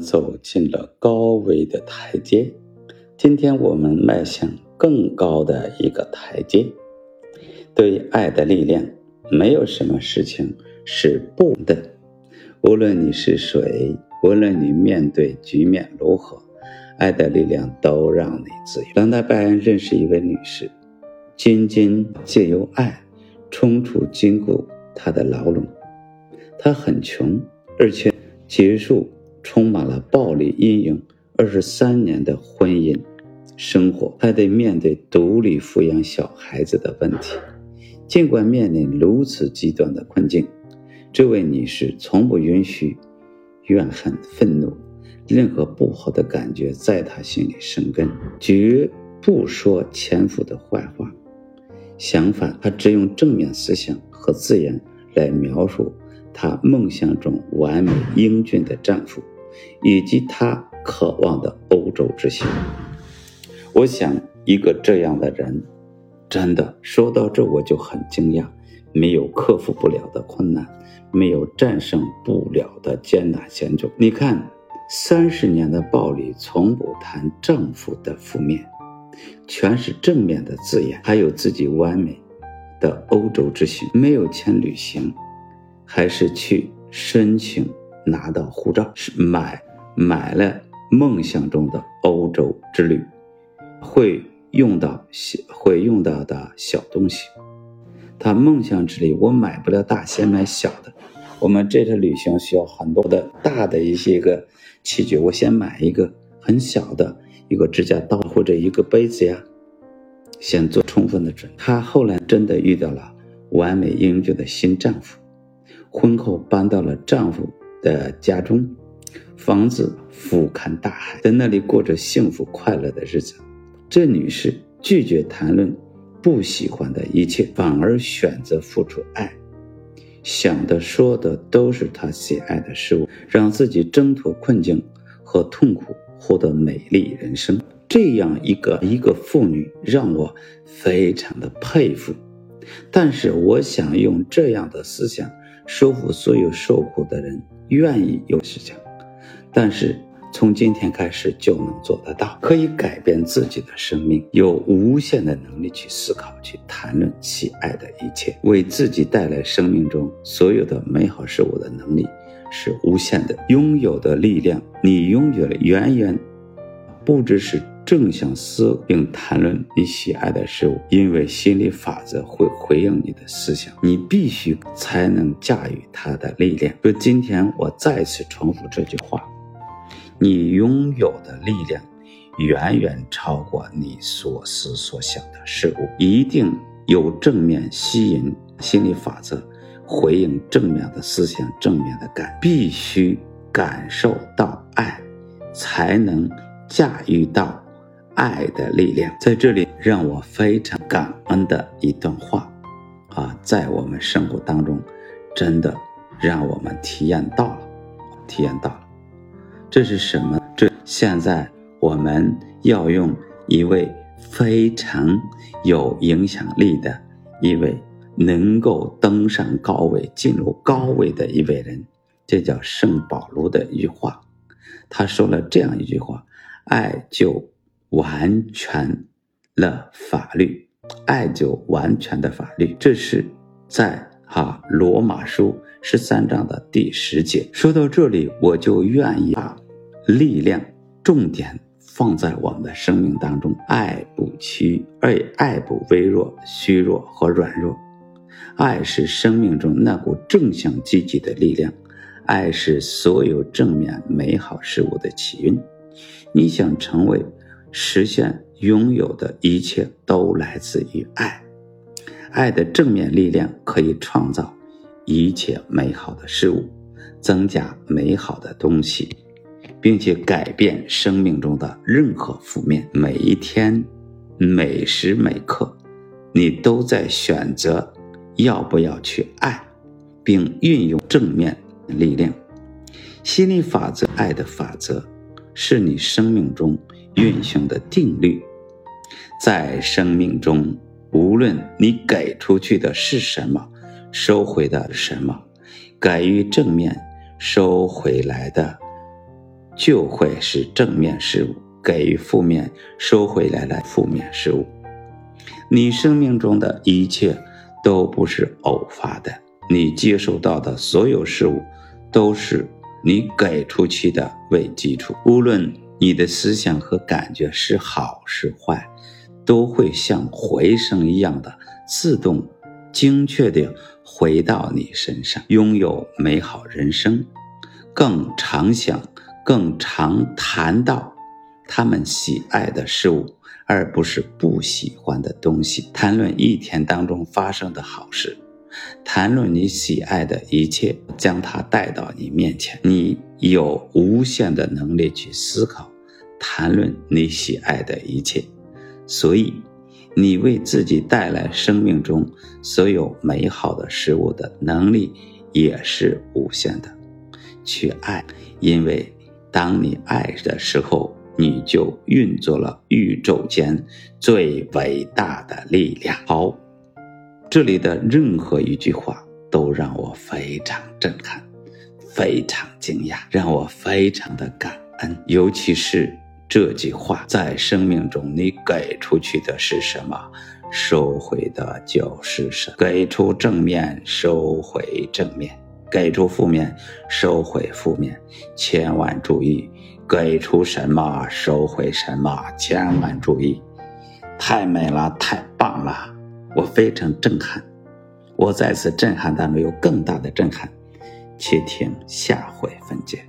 走进了高维的台阶。今天我们迈向更高的一个台阶。对爱的力量，没有什么事情是不的。无论你是谁，无论你面对局面如何，爱的力量都让你自由。当代拜恩认识一位女士，仅仅借由爱冲出禁锢她的牢笼。她很穷，而且结束充满了暴力阴影二十三年的婚姻生活，还得面对独立抚养小孩子的问题。尽管面临如此极端的困境，这位女士从不允许怨恨、愤怒、任何不好的感觉在她心里生根，绝不说前夫的坏话。相反，她只用正面思想和字眼来描述她梦想中完美英俊的丈夫，以及他渴望的欧洲之行。我想，一个这样的人。真的说到这，我就很惊讶，没有克服不了的困难，没有战胜不了的艰难险阻。你看，三十年的暴力，从不谈丈夫的负面，全是正面的字眼，还有自己完美的欧洲之行，没有钱旅行，还是去申请拿到护照，是买买了梦想中的欧洲之旅，会。用到小会用到的小东西，他梦想之旅我买不了大，先买小的。我们这次旅行需要很多的大的一些个器具，我先买一个很小的一个指甲刀或者一个杯子呀，先做充分的准备。她后来真的遇到了完美英俊的新丈夫，婚后搬到了丈夫的家中，房子俯瞰大海，在那里过着幸福快乐的日子。这女士拒绝谈论不喜欢的一切，反而选择付出爱，想的说的都是她喜爱的事物，让自己挣脱困境和痛苦，获得美丽人生。这样一个一个妇女，让我非常的佩服。但是，我想用这样的思想收服所有受苦的人，愿意有事情，但是。从今天开始就能做得到，可以改变自己的生命，有无限的能力去思考、去谈论喜爱的一切，为自己带来生命中所有的美好事物的能力是无限的。拥有的力量，你拥有了远远不只是正向思并谈论你喜爱的事物，因为心理法则会回应你的思想，你必须才能驾驭它的力量。所以今天我再次重复这句话。你拥有的力量远远超过你所思所想的事物，一定有正面吸引心理法则，回应正面的思想，正面的感，必须感受到爱，才能驾驭到爱的力量。在这里，让我非常感恩的一段话，啊，在我们生活当中，真的让我们体验到了，体验到了。这是什么？这现在我们要用一位非常有影响力的一位能够登上高位、进入高位的一位人，这叫圣保罗的一句话。他说了这样一句话：“爱就完全了法律，爱就完全的法律。”这是在哈罗马书。十三章的第十节，说到这里，我就愿意把力量重点放在我们的生命当中。爱不屈，爱爱不微弱、虚弱和软弱。爱是生命中那股正向积极的力量，爱是所有正面美好事物的起因。你想成为、实现、拥有的一切，都来自于爱。爱的正面力量可以创造。一切美好的事物，增加美好的东西，并且改变生命中的任何负面。每一天，每时每刻，你都在选择要不要去爱，并运用正面力量。心理法则，爱的法则，是你生命中运行的定律。在生命中，无论你给出去的是什么。收回的什么，给予正面，收回来的就会是正面事物；给予负面，收回来了负面事物。你生命中的一切都不是偶发的，你接受到的所有事物都是你给出去的为基础。无论你的思想和感觉是好是坏，都会像回声一样的自动、精确地回到你身上，拥有美好人生。更常想，更常谈到他们喜爱的事物。而不是不喜欢的东西。谈论一天当中发生的好事，谈论你喜爱的一切，将它带到你面前。你有无限的能力去思考，谈论你喜爱的一切。所以，你为自己带来生命中所有美好的事物的能力也是无限的。去爱，因为当你爱的时候。你就运作了宇宙间最伟大的力量。好，这里的任何一句话都让我非常震撼，非常惊讶，让我非常的感恩。尤其是这句话，在生命中你给出去的是什么，收回的就是什么。给出正面，收回正面；给出负面，收回负面。千万注意。给出什么，收回什么，千万注意！太美了，太棒了，我非常震撼。我再次震撼但没有更大的震撼，且听下回分解。